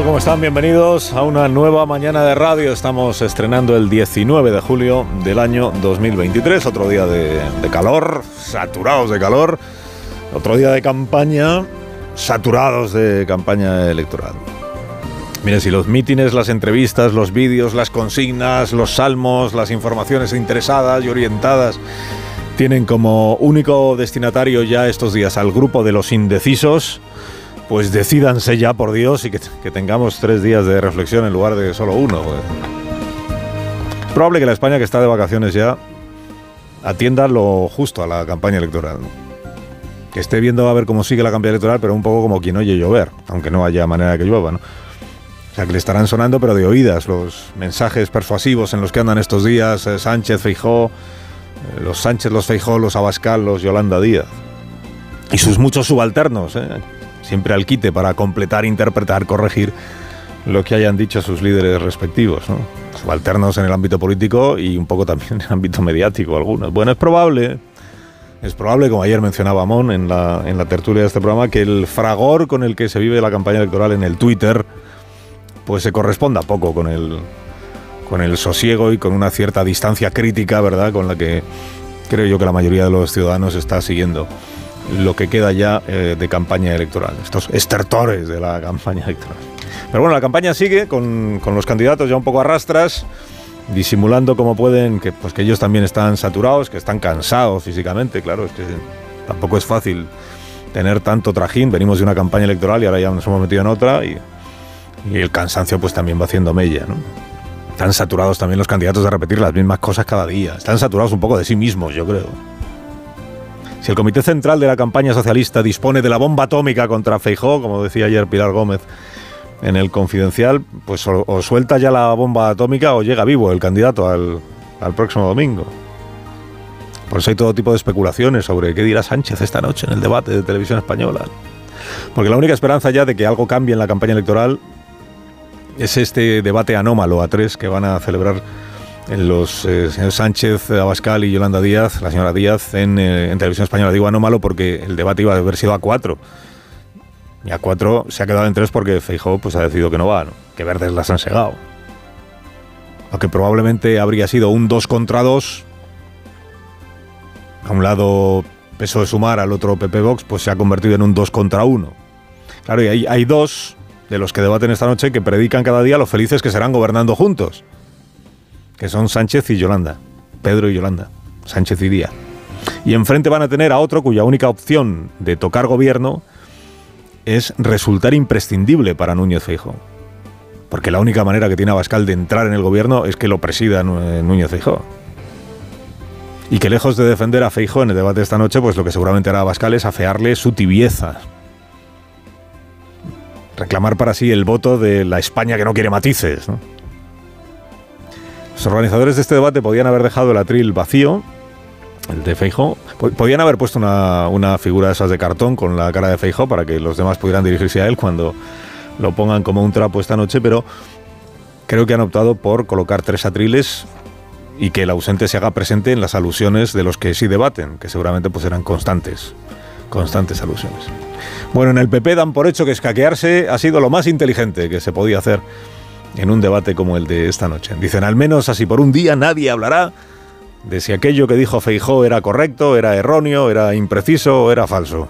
Tal? ¿Cómo están? Bienvenidos a una nueva mañana de radio. Estamos estrenando el 19 de julio del año 2023, otro día de, de calor, saturados de calor, otro día de campaña, saturados de campaña electoral. Miren, si los mítines, las entrevistas, los vídeos, las consignas, los salmos, las informaciones interesadas y orientadas tienen como único destinatario ya estos días al grupo de los indecisos, pues decídanse ya, por Dios, y que, tengamos tres días de reflexión en lugar de solo uno. pues. Es probable que la España que está de vacaciones ya atienda lo justo a la campaña electoral. Que esté viendo a ver cómo sigue la campaña electoral, pero un poco como quien oye llover, aunque no haya manera que llueva, ¿no? O sea, que le estarán sonando, pero de oídas, los mensajes persuasivos en los que andan estos días eh, Sánchez, Feijó, eh, los Sánchez, los Feijó, los Abascal, los Yolanda Díaz. Y sus muchos subalternos, ¿eh? Siempre al quite para completar, interpretar, corregir lo que hayan dicho sus líderes respectivos. ¿no? Subalternos en el ámbito político y un poco también en el ámbito mediático, algunos. Bueno, es probable, es probable, como ayer mencionaba Mon en la, en la tertulia de este programa, que el fragor con el que se vive la campaña electoral en el Twitter pues se corresponda poco con el, con el sosiego y con una cierta distancia crítica, ¿verdad?, con la que creo yo que la mayoría de los ciudadanos está siguiendo lo que queda ya eh, de campaña electoral, estos estertores de la campaña electoral. Pero bueno, la campaña sigue con, con los candidatos ya un poco a rastras, disimulando como pueden que, pues, que ellos también están saturados, que están cansados físicamente, claro, es que tampoco es fácil tener tanto trajín, venimos de una campaña electoral y ahora ya nos hemos metido en otra y, y el cansancio pues también va haciendo mella, ¿no? Están saturados también los candidatos de repetir las mismas cosas cada día, están saturados un poco de sí mismos, yo creo. Si el Comité Central de la campaña socialista dispone de la bomba atómica contra Feijó, como decía ayer Pilar Gómez en el Confidencial, pues o, o suelta ya la bomba atómica o llega vivo el candidato al, al próximo domingo. Por eso hay todo tipo de especulaciones sobre qué dirá Sánchez esta noche en el debate de televisión española. Porque la única esperanza ya de que algo cambie en la campaña electoral es este debate anómalo a tres que van a celebrar los eh, señores Sánchez, Abascal y Yolanda Díaz, la señora Díaz, en, eh, televisión española. Digo anómalo porque el debate iba a haber sido a cuatro. Y a cuatro se ha quedado en tres porque Feijóo pues, ha decidido que no va, ¿no? que verdes las han segado. Lo que probablemente habría sido un dos contra dos. A un lado peso de sumar, al otro PP Vox, pues se ha convertido en un dos contra uno. Claro, y hay, hay dos de los que debaten esta noche que predican cada día lo felices que serán gobernando juntos que son Sánchez y Yolanda, Pedro y Yolanda, Sánchez y Díaz. Y enfrente van a tener a otro cuya única opción de tocar gobierno es resultar imprescindible para Núñez Feijóo. Porque la única manera que tiene Abascal de entrar en el gobierno es que lo presida Nú- Núñez Feijóo. Y que lejos de defender a Feijóo en el debate de esta noche, pues lo que seguramente hará Abascal es afearle su tibieza. Reclamar para sí el voto de la España que no quiere matices. ¿no? Los organizadores de este debate podían haber dejado el atril vacío, el de Feijó. Podían haber puesto una, una figura de esas de cartón con la cara de Feijó para que los demás pudieran dirigirse a él cuando lo pongan como un trapo esta noche, pero creo que han optado por colocar tres atriles y que el ausente se haga presente en las alusiones de los que sí debaten, que seguramente pues serán constantes, constantes alusiones. Bueno, en el PP dan por hecho que escaquearse ha sido lo más inteligente que se podía hacer en un debate como el de esta noche. Dicen, al menos así por un día nadie hablará de si aquello que dijo Feijó era correcto, era erróneo, era impreciso o era falso.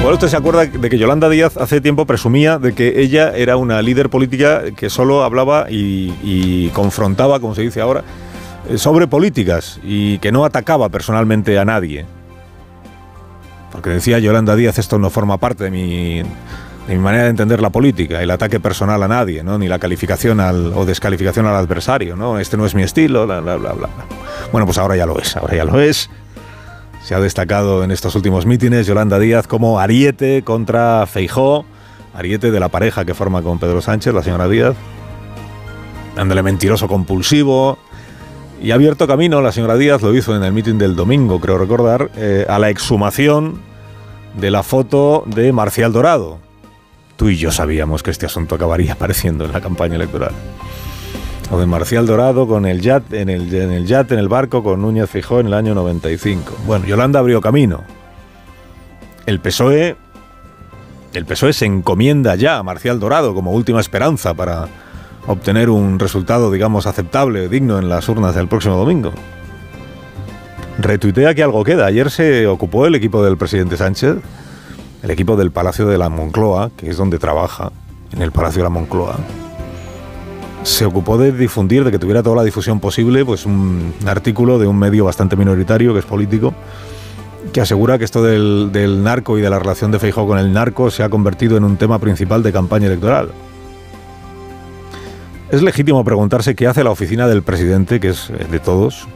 Igual usted se acuerda de que Yolanda Díaz hace tiempo presumía de que ella era una líder política que solo hablaba y, y confrontaba, como se dice ahora, eh, sobre políticas y que no atacaba personalmente a nadie. Porque decía Yolanda Díaz, esto no forma parte de mi, de mi manera de entender la política, el ataque personal a nadie, ¿no? ni la calificación al, o descalificación al adversario. ¿no? Este no es mi estilo, bla, bla, bla, bla. Bueno, pues ahora ya lo es, ahora ya lo es. Se ha destacado en estos últimos mítines Yolanda Díaz como ariete contra Feijó, ariete de la pareja que forma con Pedro Sánchez, la señora Díaz, dándole mentiroso compulsivo, y ha abierto camino, la señora Díaz lo hizo en el mitin del domingo, creo recordar, eh, a la exhumación de la foto de Marcial Dorado. Tú y yo sabíamos que este asunto acabaría apareciendo en la campaña electoral. O de Marcial Dorado con el yate, en el, en el yate, en el barco con Núñez Fijó en el año 95. Bueno, Yolanda abrió camino. El PSOE, el PSOE se encomienda ya a Marcial Dorado como última esperanza para obtener un resultado, digamos, aceptable, digno en las urnas del próximo domingo. Retuitea que algo queda. Ayer se ocupó el equipo del presidente Sánchez, el equipo del Palacio de la Moncloa, que es donde trabaja, en el Palacio de la Moncloa. Se ocupó de difundir, de que tuviera toda la difusión posible, pues un artículo de un medio bastante minoritario, que es político, que asegura que esto del, narco y de la relación de Feijóo con el narco se ha convertido en un tema principal de campaña electoral. Es legítimo preguntarse qué hace la oficina del presidente, que es de todos,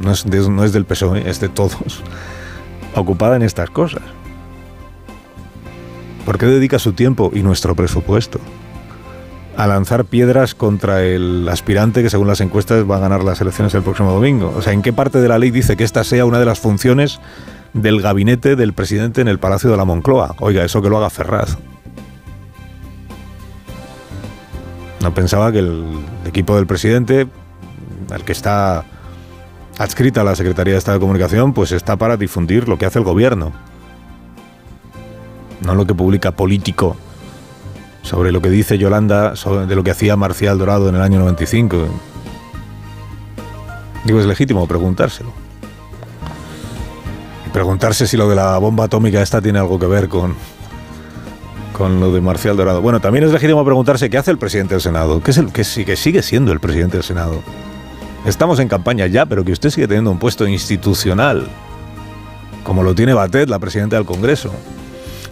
no es, no es del PSOE, es de todos, ocupada en estas cosas. ¿Por qué dedica su tiempo y nuestro presupuesto a lanzar piedras contra el aspirante que según las encuestas va a ganar las elecciones el próximo domingo? O sea, ¿en qué parte de la ley dice que esta sea una de las funciones del gabinete del presidente en el Palacio de la Moncloa? Oiga, eso que lo haga Ferraz. No pensaba que el equipo del presidente, al que está adscrita la Secretaría de Estado de Comunicación, pues está para difundir lo que hace el gobierno. No lo que publica político sobre lo que dice Yolanda de lo que hacía Marcial Dorado en el año 95. Digo, es legítimo preguntárselo. Y preguntarse si lo de la bomba atómica esta tiene algo que ver con, con lo de Marcial Dorado. Bueno, también es legítimo preguntarse qué hace el presidente del Senado, que, es el, que, que sigue siendo el presidente del Senado. Estamos en campaña ya, pero que usted sigue teniendo un puesto institucional, como lo tiene Batet, la presidenta del Congreso,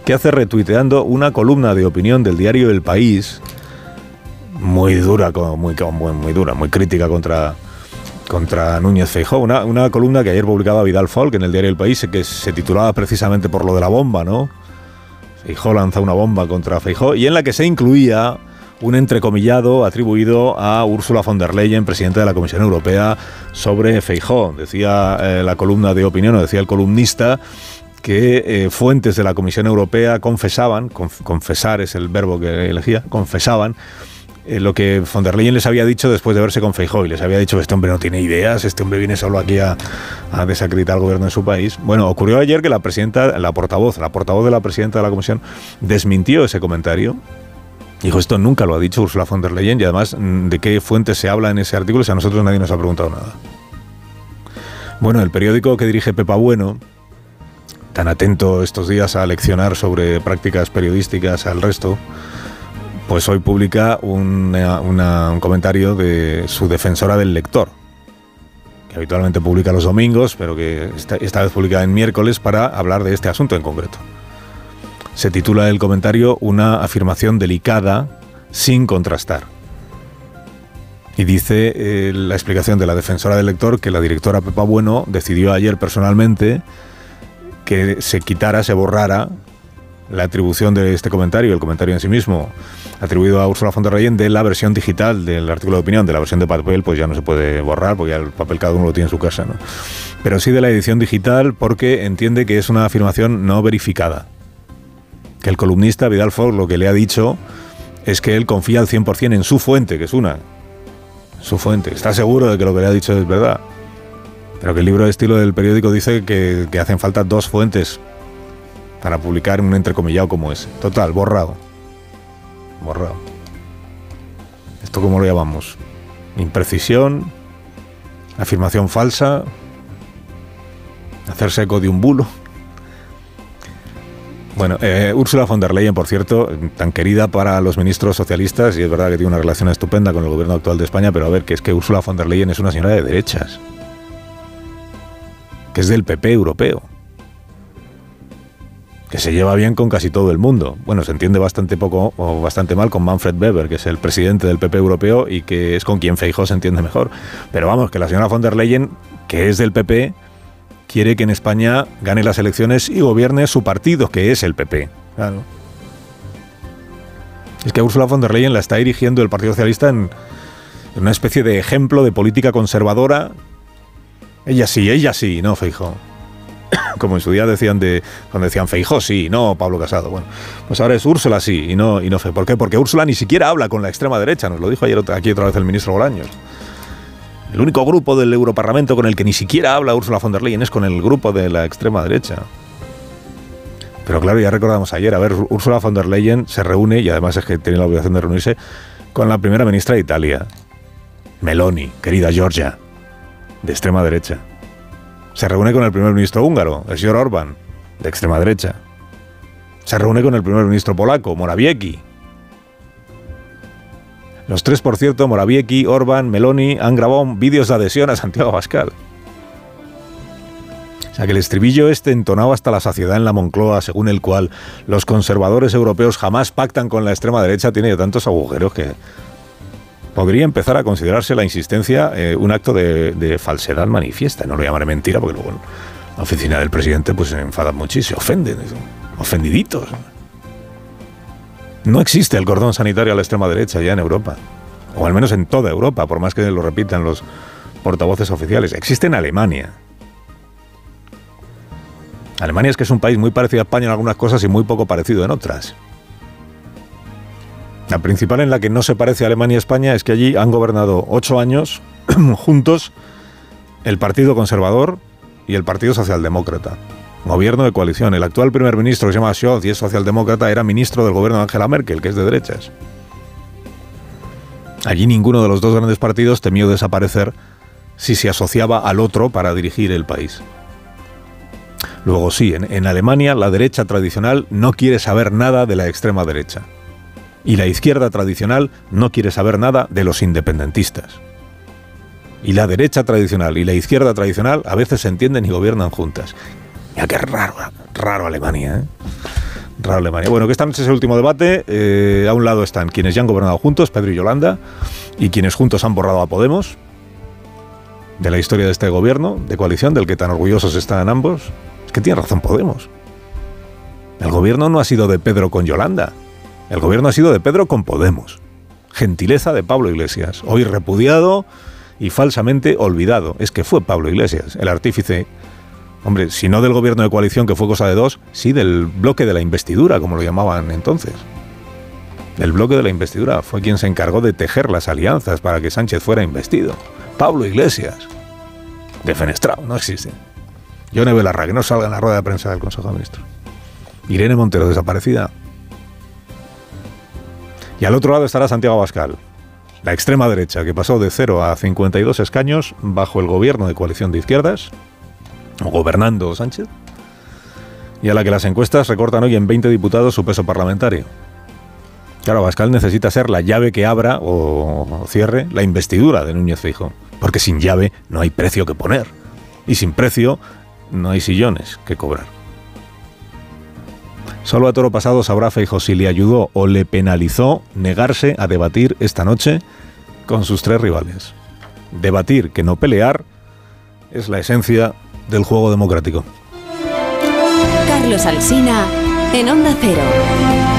que hace retuiteando una columna de opinión del diario El País, muy dura, muy, muy, dura, muy crítica contra, contra Núñez Feijóo, una, una, columna que ayer publicaba Vidal Folk en el diario El País, que se titulaba precisamente por lo de la bomba, ¿no? Feijó lanza una bomba contra Feijó y en la que se incluía un entrecomillado atribuido a Ursula von der Leyen, presidenta de la Comisión Europea, sobre Feijó. Decía eh, la columna de opinión, o decía el columnista, que eh, fuentes de la Comisión Europea confesaban, confesar es el verbo que elegía, confesaban eh, lo que von der Leyen les había dicho después de verse con Feijóo y les había dicho este hombre no tiene ideas, este hombre viene solo aquí a, desacreditar al gobierno de su país. Bueno, ocurrió ayer que la presidenta, la portavoz, la portavoz de la presidenta de la comisión desmintió ese comentario. Dijo, esto nunca lo ha dicho Ursula von der Leyen y además mm, de qué fuentes se habla en ese artículo si a nosotros nadie nos ha preguntado nada. Bueno, el periódico que dirige Pepa Bueno, tan atento estos días a leccionar sobre prácticas periodísticas al resto, pues hoy publica un comentario de su defensora del lector, que habitualmente publica los domingos, pero que esta, esta vez publica en miércoles para hablar de este asunto en concreto. Se titula el comentario Una afirmación delicada sin contrastar. Y dice eh, la explicación de la defensora del lector que la directora Pepa Bueno decidió ayer personalmente que se quitara, se borrara la atribución de este comentario, el comentario en sí mismo, atribuido a Ursula von der Leyen de la versión digital del artículo de opinión, de la versión de papel, pues ya no se puede borrar, porque ya el papel cada uno lo tiene en su casa, ¿no? Pero sí de la edición digital porque entiende que es una afirmación no verificada. Que el columnista Vidal Ford lo que le ha dicho es que él confía al 100% en su fuente, que es una. Su fuente. Está seguro de que lo que le ha dicho es verdad. Pero que el libro de estilo del periódico dice que, hacen falta dos fuentes para publicar un entrecomillado como ese. Total, borrado. Borrado. ¿Esto cómo lo llamamos? Imprecisión, afirmación falsa, hacerse eco de un bulo. Bueno, eh, Ursula von der Leyen, por cierto, tan querida para los ministros socialistas, y es verdad que tiene una relación estupenda con el gobierno actual de España, pero a ver, que es que Ursula von der Leyen es una señora de derechas, que es del PP europeo que se lleva bien con casi todo el mundo. Bueno, se entiende bastante poco o bastante mal con Manfred Weber, que es el presidente del PP europeo y que es con quien Feijóo se entiende mejor. Pero vamos, que la señora von der Leyen, que es del PP, quiere que en España gane las elecciones y gobierne su partido, que es el PP. Claro. Es que Ursula von der Leyen la está dirigiendo el Partido Socialista en, una especie de ejemplo de política conservadora. Ella sí, ella sí, no, Feijo. Como en su día decían de cuando decían Feijo sí, no Pablo Casado. Bueno, pues ahora es Úrsula sí y no y no ¿Por qué? Porque Úrsula ni siquiera habla con la extrema derecha, nos lo dijo ayer aquí otra vez el ministro Bolaños. El único grupo del Europarlamento con el que ni siquiera habla Ursula von der Leyen es con el grupo de la extrema derecha. Pero claro, ya recordamos ayer, a ver, Ursula von der Leyen se reúne, y además es que tiene la obligación de reunirse, con la primera ministra de Italia, Meloni, querida Georgia, de extrema derecha. Se reúne con el primer ministro húngaro, el señor Orbán, de extrema derecha. Se reúne con el primer ministro polaco, Morawiecki. Los tres, por cierto, Morawiecki, Orbán, Meloni, han grabado vídeos de adhesión a Santiago Pascal. O sea que el estribillo este entonado hasta la saciedad en la Moncloa, según el cual los conservadores europeos jamás pactan con la extrema derecha, tiene tantos agujeros que podría empezar a considerarse la insistencia eh, un acto de, falsedad manifiesta. No lo llamaré mentira porque luego la oficina del presidente pues se enfada muchísimo, se ofenden, ofendiditos. No existe el cordón sanitario a la extrema derecha ya en Europa, o al menos en toda Europa, por más que lo repitan los portavoces oficiales. Existe en Alemania, Alemania es que es un país muy parecido a España en algunas cosas y muy poco parecido en otras. La principal en la que no se parece a Alemania y España es que allí han gobernado ocho años juntos el Partido Conservador y el Partido Socialdemócrata. Gobierno de coalición. El actual primer ministro, que se llama Scholz y es socialdemócrata, era ministro del gobierno de Angela Merkel, que es de derechas. Allí ninguno de los dos grandes partidos temió desaparecer si se asociaba al otro para dirigir el país. Luego sí, en, Alemania la derecha tradicional no quiere saber nada de la extrema derecha. Y la izquierda tradicional no quiere saber nada de los independentistas. Y la derecha tradicional y la izquierda tradicional a veces se entienden y gobiernan juntas. Ya qué raro, raro Alemania, ¿eh? Raro Alemania. Bueno, que esta noche es el último debate. Eh, a un lado están quienes ya han gobernado juntos, Pedro y Yolanda, y quienes juntos han borrado a Podemos, de la historia de este gobierno, de coalición, del que tan orgullosos están ambos, que tiene razón Podemos. El gobierno no ha sido de Pedro con Yolanda. El gobierno ha sido de Pedro con Podemos. Gentileza de Pablo Iglesias, hoy repudiado y falsamente olvidado. Es que fue Pablo Iglesias, el artífice, hombre, si no del gobierno de coalición, que fue cosa de dos, sí del bloque de la investidura, como lo llamaban entonces. El bloque de la investidura fue quien se encargó de tejer las alianzas para que Sánchez fuera investido. Pablo Iglesias. Defenestrado, no existe. Yone Belarra, que no salga en la rueda de prensa del Consejo de Ministros. Irene Montero, desaparecida. Y al otro lado estará Santiago Abascal, la extrema derecha, que pasó de 0 a 52 escaños bajo el gobierno de coalición de izquierdas, gobernando Sánchez, y a la que las encuestas recortan hoy en 20 diputados su peso parlamentario. Claro, Abascal necesita ser la llave que abra o cierre la investidura de Núñez Feijóo, porque sin llave no hay precio que poner, y sin precio no hay sillones que cobrar. Solo a toro pasado sabrá Feijo si le ayudó o le penalizó negarse a debatir esta noche con sus tres rivales. Debatir, que no pelear, es la esencia del juego democrático. Carlos Alsina, en Onda Cero.